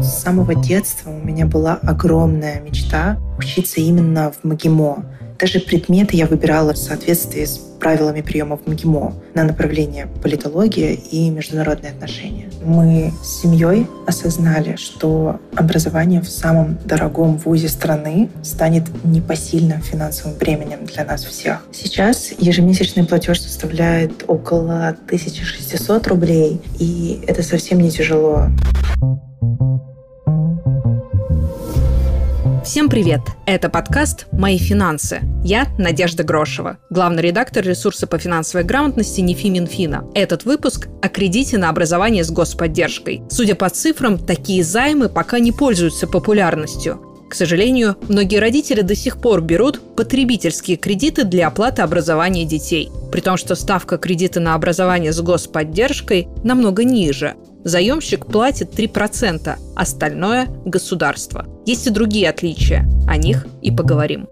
С самого детства у меня была огромная мечта учиться именно в МГИМО. Даже предметы я выбирала в соответствии с правилами приема в МГИМО на направление политология и международные отношения. Мы с семьей осознали, что образование в самом дорогом вузе страны станет непосильным финансовым бременем для нас всех. Сейчас ежемесячный платеж составляет около 1600 рублей, и это совсем не тяжело. Всем привет! Это подкаст «Мои финансы». Я Надежда Грошева, главный редактор ресурса по финансовой грамотности НИФИ Минфина. Этот выпуск о кредите на образование с господдержкой. Судя по цифрам, такие займы пока не пользуются популярностью. К сожалению, многие родители до сих пор берут потребительские кредиты для оплаты образования детей, при том, что ставка кредита на образование с господдержкой намного ниже – Заемщик платит 3%, остальное – государство. Есть и другие отличия. О них и поговорим.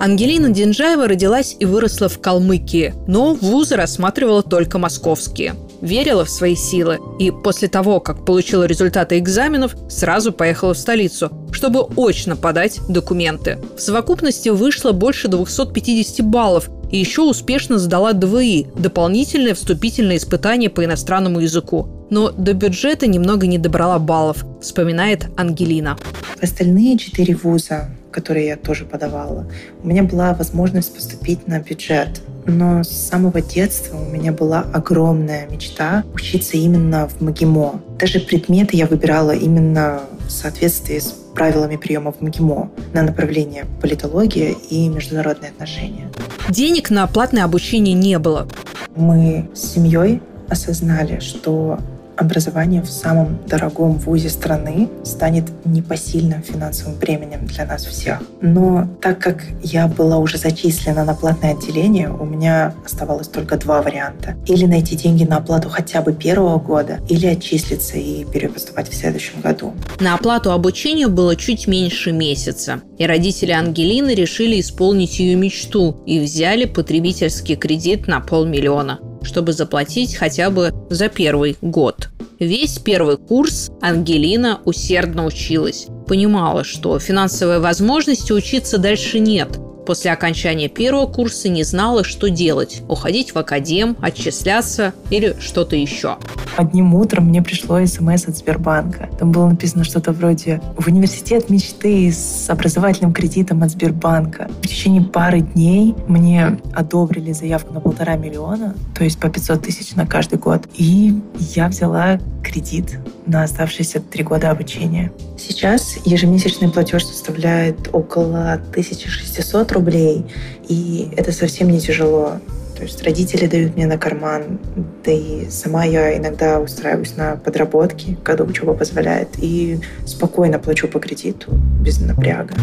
Ангелина Динжаева родилась и выросла в Калмыкии, но вузы рассматривала только московские. Верила в свои силы и после того, как получила результаты экзаменов, сразу поехала в столицу, чтобы очно подать документы. В совокупности вышло больше 250 баллов, и еще успешно сдала ДВИ – дополнительное вступительное испытание по иностранному языку. Но до бюджета немного не добрала баллов, вспоминает Ангелина. Остальные четыре вуза, которые я тоже подавала, у меня была возможность поступить на бюджет. Но с самого детства у меня была огромная мечта учиться именно в МГИМО. Даже предметы я выбирала именно в соответствии с правилами приема в МГИМО на направление политология и международные отношения. Денег на платное обучение не было. Мы с семьей осознали, что образование в самом дорогом вузе страны станет непосильным финансовым бременем для нас всех. Но так как я была уже зачислена на платное отделение, у меня оставалось только два варианта. Или найти деньги на оплату хотя бы первого года, или отчислиться и перепоступать в следующем году. На оплату обучения было чуть меньше месяца. И родители Ангелины решили исполнить ее мечту и взяли потребительский кредит на полмиллиона чтобы заплатить хотя бы за первый год. Весь первый курс Ангелина усердно училась. Понимала, что финансовой возможности учиться дальше нет, После окончания первого курса не знала, что делать – уходить в академ, отчисляться или что-то еще. Одним утром мне пришло смс от Сбербанка. Там было написано что-то вроде «В университет мечты с образовательным кредитом от Сбербанка». В течение пары дней мне одобрили заявку на полтора миллиона, то есть по 500 тысяч на каждый год. И я взяла кредит на оставшиеся три года обучения. Сейчас ежемесячный платеж составляет около 1600 рублей, и это совсем не тяжело. То есть родители дают мне на карман, да и сама я иногда устраиваюсь на подработки, когда учеба позволяет, и спокойно плачу по кредиту без напряга.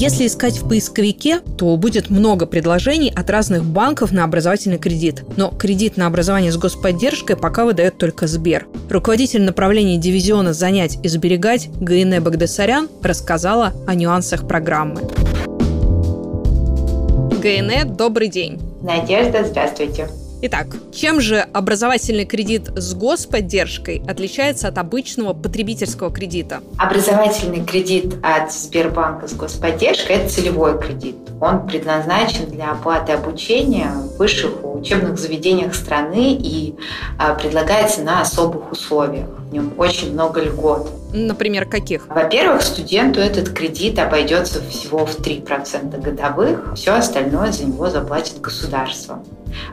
Если искать в поисковике, то будет много предложений от разных банков на образовательный кредит. Но кредит на образование с господдержкой пока выдает только Сбер. Руководитель направления дивизиона «Занять и сберегать» Гаине Багдасарян рассказала о нюансах программы. Гаине, добрый день. Надежда, здравствуйте. Итак, чем же образовательный кредит с господдержкой отличается от обычного потребительского кредита? Образовательный кредит от Сбербанка с господдержкой – это целевой кредит. Он предназначен для оплаты обучения в высших учебных заведениях страны и а, предлагается на особых условиях. В нем очень много льгот. Например, каких? Во-первых, студенту этот кредит обойдется всего в 3% годовых, все остальное за него заплатит государство.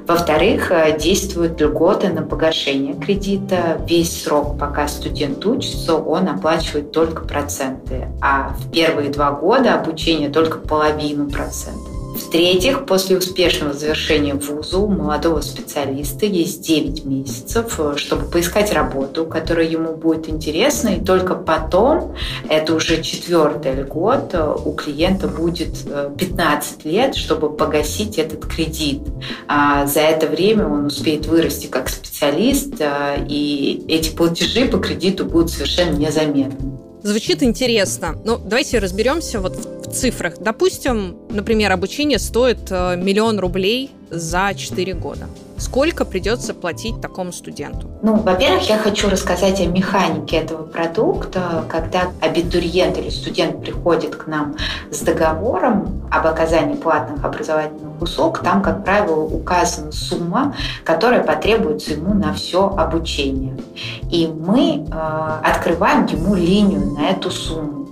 Во-вторых, э, действуют льготы на погашение кредита. Весь срок, пока студент учится, он оплачивает только проценты, а в первые два года обучения только половину процентов. В-третьих, после успешного завершения вуза у молодого специалиста есть 9 месяцев, э, чтобы поискать работу, которая ему будет интересна, и только потом, это уже четвертый год, э, у клиента будет 15 э, лет, чтобы погасить этот кредит. А за это время он успеет вырасти как специалист, и эти платежи по кредиту будут совершенно незаметны. Звучит интересно. Ну, давайте разберемся вот цифрах. Допустим, например, обучение стоит э, миллион рублей за 4 года. Сколько придется платить такому студенту? Ну, во-первых, я хочу рассказать о механике этого продукта. Когда абитуриент или студент приходит к нам с договором об оказании платных образовательных услуг, там, как правило, указана сумма, которая потребуется ему на все обучение. И мы э, открываем ему линию на эту сумму.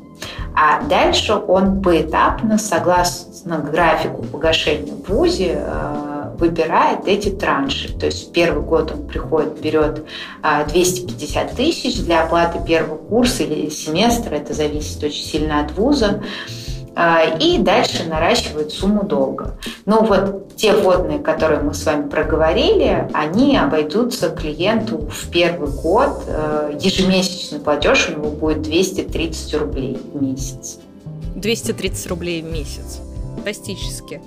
А дальше он поэтапно, согласно графику погашения в ВУЗе, э, выбирает эти транши. То есть в первый год он приходит, берет 250 а, тысяч для оплаты первого курса или семестра, это зависит очень сильно от вуза и дальше наращивает сумму долга. Но вот те вводные, которые мы с вами проговорили, они обойдутся клиенту в первый год. Э, ежемесячный платеж у него будет 230 рублей в месяц. 230 рублей в месяц. Фантастически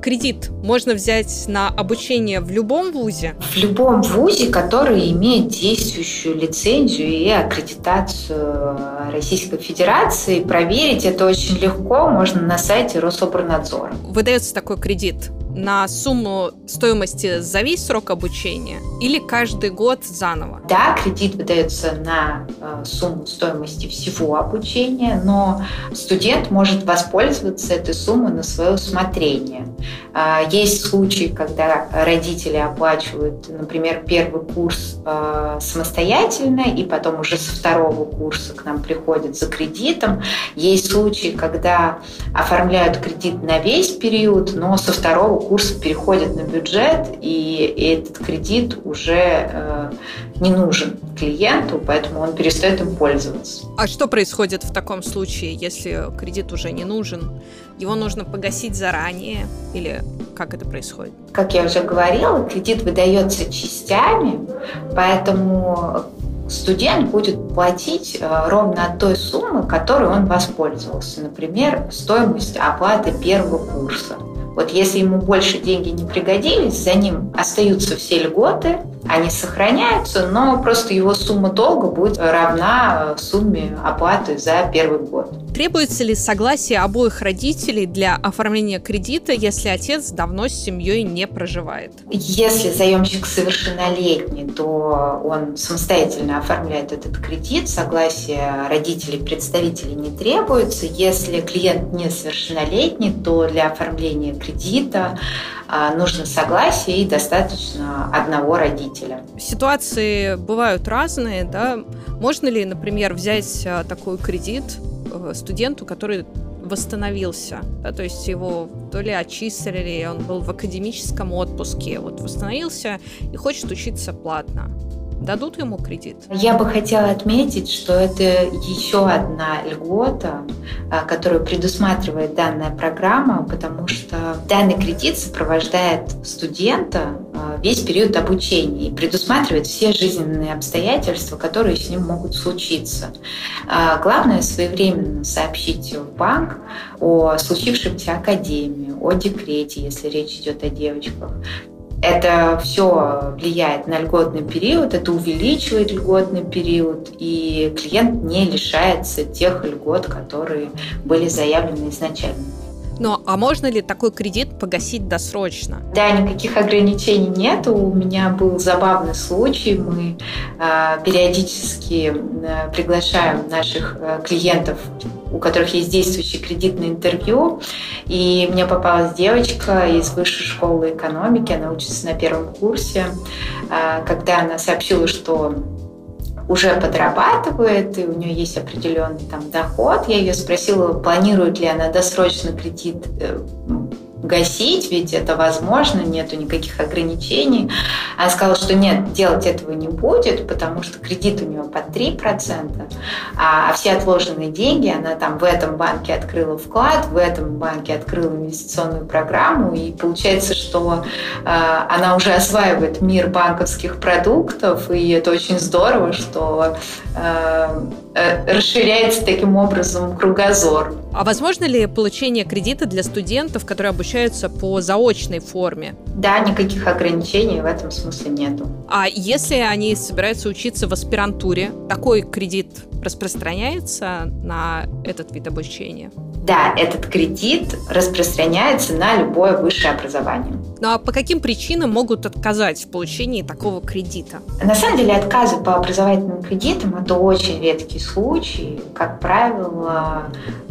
кредит можно взять на обучение в любом вузе? В любом вузе, который имеет действующую лицензию и аккредитацию Российской Федерации. Проверить это очень легко, можно на сайте Рособорнадзора. Выдается такой кредит на сумму стоимости за весь срок обучения или каждый год заново? Да, кредит выдается на э, сумму стоимости всего обучения, но студент может воспользоваться этой суммой на свое усмотрение. Э, есть случаи, когда родители оплачивают, например, первый курс э, самостоятельно, и потом уже со второго курса к нам приходят за кредитом. Есть случаи, когда оформляют кредит на весь период, но со второго курса переходят на бюджет, и этот кредит уже э, не нужен клиенту, поэтому он перестает им пользоваться. А что происходит в таком случае, если кредит уже не нужен? Его нужно погасить заранее или как это происходит? Как я уже говорила, кредит выдается частями, поэтому студент будет платить э, ровно от той суммы, которой он воспользовался. Например, стоимость оплаты первого курса. Вот если ему больше деньги не пригодились, за ним остаются все льготы, они сохраняются, но просто его сумма долга будет равна э, сумме оплаты за первый год. Требуется ли согласие обоих родителей для оформления кредита, если отец давно с семьей не проживает? Если заемщик совершеннолетний, то он самостоятельно оформляет этот кредит, согласие родителей, представителей не требуется. Если клиент несовершеннолетний, то для оформления кредита а, нужно согласие и достаточно одного родителя. Ситуации бывают разные, да? Можно ли, например, взять а, такой кредит э, студенту, который восстановился, да, то есть его то ли отчислили, он был в академическом отпуске, вот восстановился и хочет учиться платно дадут ему кредит? Я бы хотела отметить, что это еще одна льгота, а, которую предусматривает данная программа, потому что данный кредит сопровождает студента а, весь период обучения и предусматривает все жизненные обстоятельства, которые с ним могут случиться. А, главное своевременно сообщить в банк о случившемся академии, о декрете, если речь идет о девочках, это все влияет на льготный период, это увеличивает льготный период, и клиент не лишается тех льгот, которые были заявлены изначально. Ну, а можно ли такой кредит погасить досрочно? Да, никаких ограничений нет. У меня был забавный случай. Мы э, периодически э, приглашаем наших э, клиентов, у которых есть действующее кредитное интервью. И мне попалась девочка из высшей школы экономики. Она учится на первом курсе. Когда она сообщила, что уже подрабатывает, и у нее есть определенный там доход. Я ее спросила, планирует ли она досрочно кредит э, гасить, ведь это возможно, нету никаких ограничений. Она сказала, что нет, делать этого не будет, потому что кредит у нее под 3%, а все отложенные деньги, она там в этом банке открыла вклад, в этом банке открыла инвестиционную программу, и получается, что э, она уже осваивает мир банковских продуктов, и это очень здорово, что э, расширяется таким образом кругозор. А возможно ли получение кредита для студентов, которые обучаются по заочной форме? Да, никаких ограничений в этом смысле нету. А если они собираются учиться в аспирантуре, такой кредит распространяется на этот вид обучения? Да, этот кредит распространяется на любое высшее образование. Ну а по каким причинам могут отказать в получении такого кредита? На самом деле отказы по образовательным кредитам – это очень редкий случай. Как правило,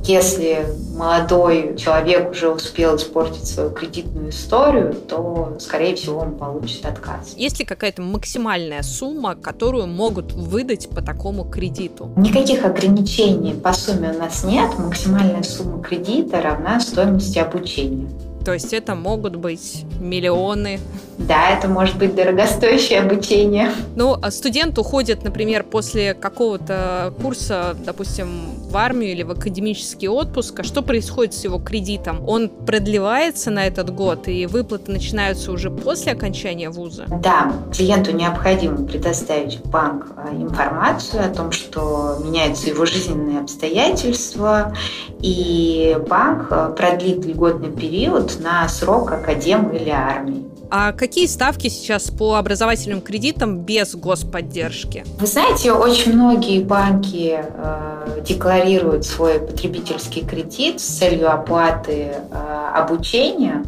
если молодой человек уже успел испортить свою кредитную историю, то, скорее всего, он получит отказ. Есть ли какая-то максимальная сумма, которую могут выдать по такому кредиту? Никаких ограничений по сумме у нас нет. Максимальная сумма кредита равна стоимости обучения. То есть это могут быть миллионы. Да, это может быть дорогостоящее обучение. Ну, а студент уходит, например, после какого-то курса, допустим, в армию или в академический отпуск. А что происходит с его кредитом? Он продлевается на этот год, и выплаты начинаются уже после окончания вуза? Да, клиенту необходимо предоставить в банк а, информацию о том, что меняются его жизненные обстоятельства, и банк а, продлит льготный период на срок академ или армии. А какие ставки сейчас по образовательным кредитам без господдержки? Вы знаете, очень многие банки э, декларируют свой потребительский кредит с целью оплаты э, обучения.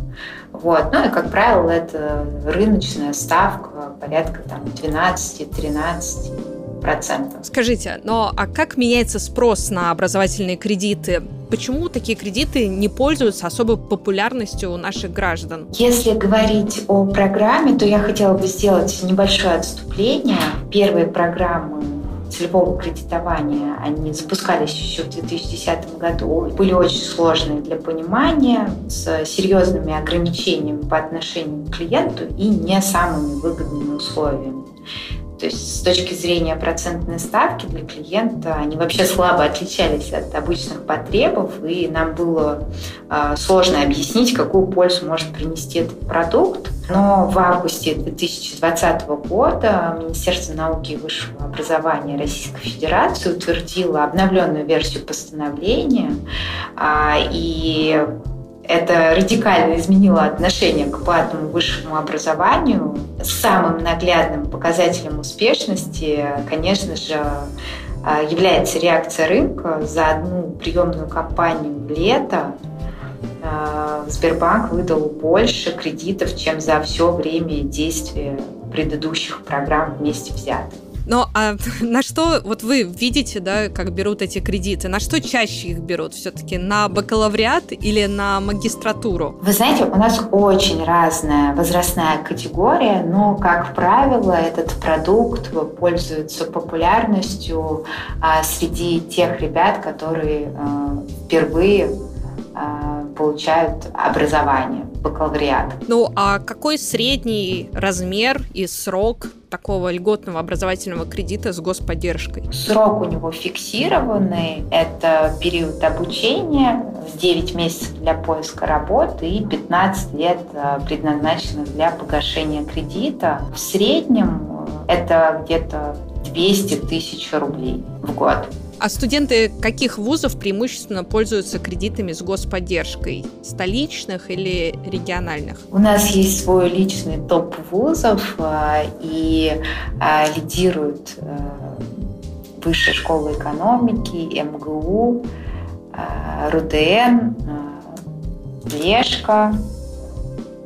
Вот. Ну и, как правило, это рыночная ставка порядка там, 12-13 процентов. Скажите, но а как меняется спрос на образовательные кредиты? Почему такие кредиты не пользуются особой популярностью у наших граждан? Если говорить о программе, то я хотела бы сделать небольшое отступление. Первые программы целевого кредитования, они запускались еще в 2010 году, были очень сложные для понимания, с серьезными ограничениями по отношению к клиенту и не самыми выгодными условиями. То есть с точки зрения процентной ставки для клиента они вообще слабо отличались от обычных потребов, и нам было э, сложно объяснить, какую пользу может принести этот продукт. Но в августе 2020 года Министерство науки и высшего образования Российской Федерации утвердило обновленную версию постановления, э, и это радикально изменило отношение к платному высшему образованию. Самым наглядным показателем успешности, конечно же, а, является реакция рынка. За одну приемную кампанию лета а, Сбербанк выдал больше кредитов, чем за все время действия предыдущих программ вместе взятых. Но а на что, вот вы видите, да, как берут эти кредиты, на что чаще их берут все-таки? На бакалавриат или на магистратуру? Вы знаете, у нас очень разная возрастная категория, но, как правило, этот продукт пользуется популярностью а, среди тех ребят, которые а, впервые а, получают образование, бакалавриат. Ну, а какой средний размер и срок такого льготного образовательного кредита с господдержкой? Срок у него фиксированный. Это период обучения, 9 месяцев для поиска работы и 15 лет э, предназначенных для погашения кредита. В среднем э, это где-то 200 тысяч рублей в год. А студенты каких вузов преимущественно пользуются кредитами с господдержкой? Столичных или региональных? У нас есть свой личный топ вузов, а, и а, лидируют э, Высшая школа экономики, МГУ, а, РУДН, Лешка,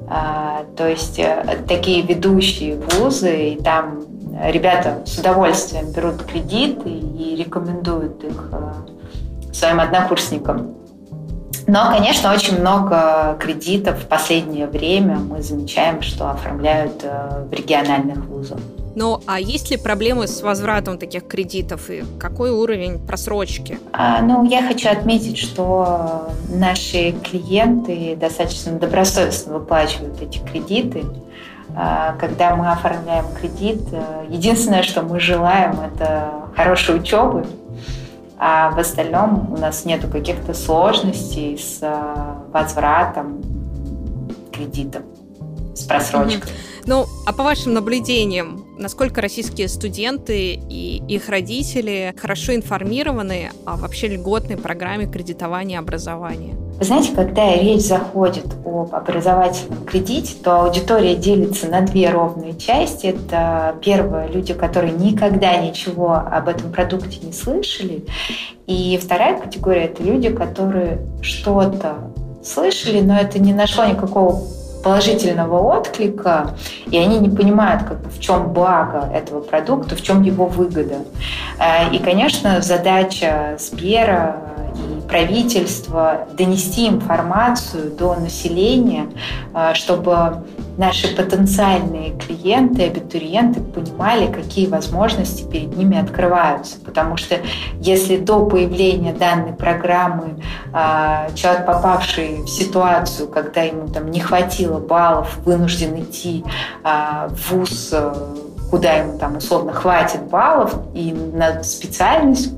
то есть э, такие ведущие вузы, и там ребята с удовольствием берут кредиты и рекомендуют их э, своим однокурсникам. Но, конечно, очень много кредитов в последнее время мы замечаем, что оформляют э, в региональных вузах. Ну, а есть ли проблемы с возвратом таких кредитов и какой уровень просрочки? А, ну, я хочу отметить, что наши клиенты достаточно добросовестно выплачивают эти кредиты. А, когда мы оформляем кредит, э, единственное, что мы желаем, это хорошей учебы, а в остальном у нас нету каких-то сложностей с э, возвратом кредитов, с просрочкой. Ну, а по вашим наблюдениям, насколько российские студенты и их родители хорошо информированы о вообще льготной программе кредитования образования? Вы знаете, когда речь заходит об образовательном кредите, то аудитория делится на две ровные части. Это первое, люди, которые никогда ничего об этом продукте не слышали. И вторая категория – это люди, которые что-то слышали, но это не нашло никакого положительного отклика, и они не понимают, как в чем благо этого продукта, в чем его выгода. Э, и, конечно, задача Сбера правительства донести информацию до населения, э, чтобы наши потенциальные клиенты, абитуриенты понимали, какие возможности перед ними открываются. Потому что если до появления данной программы э, человек, попавший в ситуацию, когда ему там не хватило баллов, вынужден идти в ВУЗ, куда ему там условно хватит баллов, и на специальность,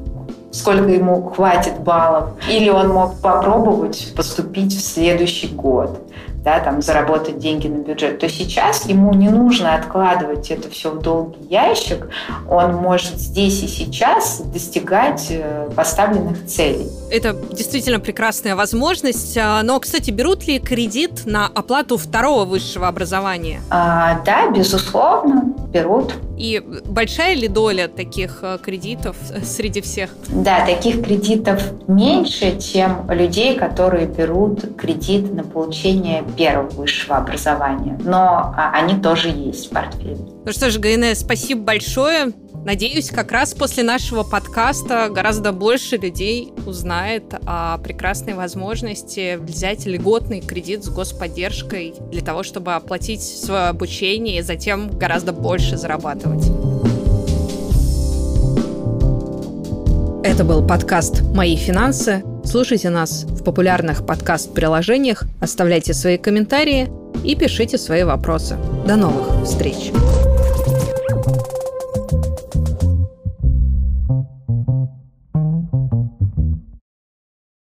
сколько ему хватит баллов, или он мог попробовать поступить в следующий год да, там, заработать деньги на бюджет, то сейчас ему не нужно откладывать это все в долгий ящик, он может здесь и сейчас достигать э, поставленных целей. Это действительно прекрасная возможность. А, но, кстати, берут ли кредит на оплату второго высшего образования? А, да, безусловно, берут. И большая ли доля таких э, кредитов э, среди всех? Да, таких кредитов меньше, чем людей, которые берут кредит на получение первого высшего образования. Но а, они тоже есть в портфеле. Ну что ж, ГНС, спасибо большое. Надеюсь, как раз после нашего подкаста гораздо больше людей узнает о прекрасной возможности взять льготный кредит с господдержкой для того, чтобы оплатить свое обучение и затем гораздо больше зарабатывать. Это был подкаст «Мои финансы». Слушайте нас в популярных подкаст-приложениях, оставляйте свои комментарии и пишите свои вопросы. До новых встреч!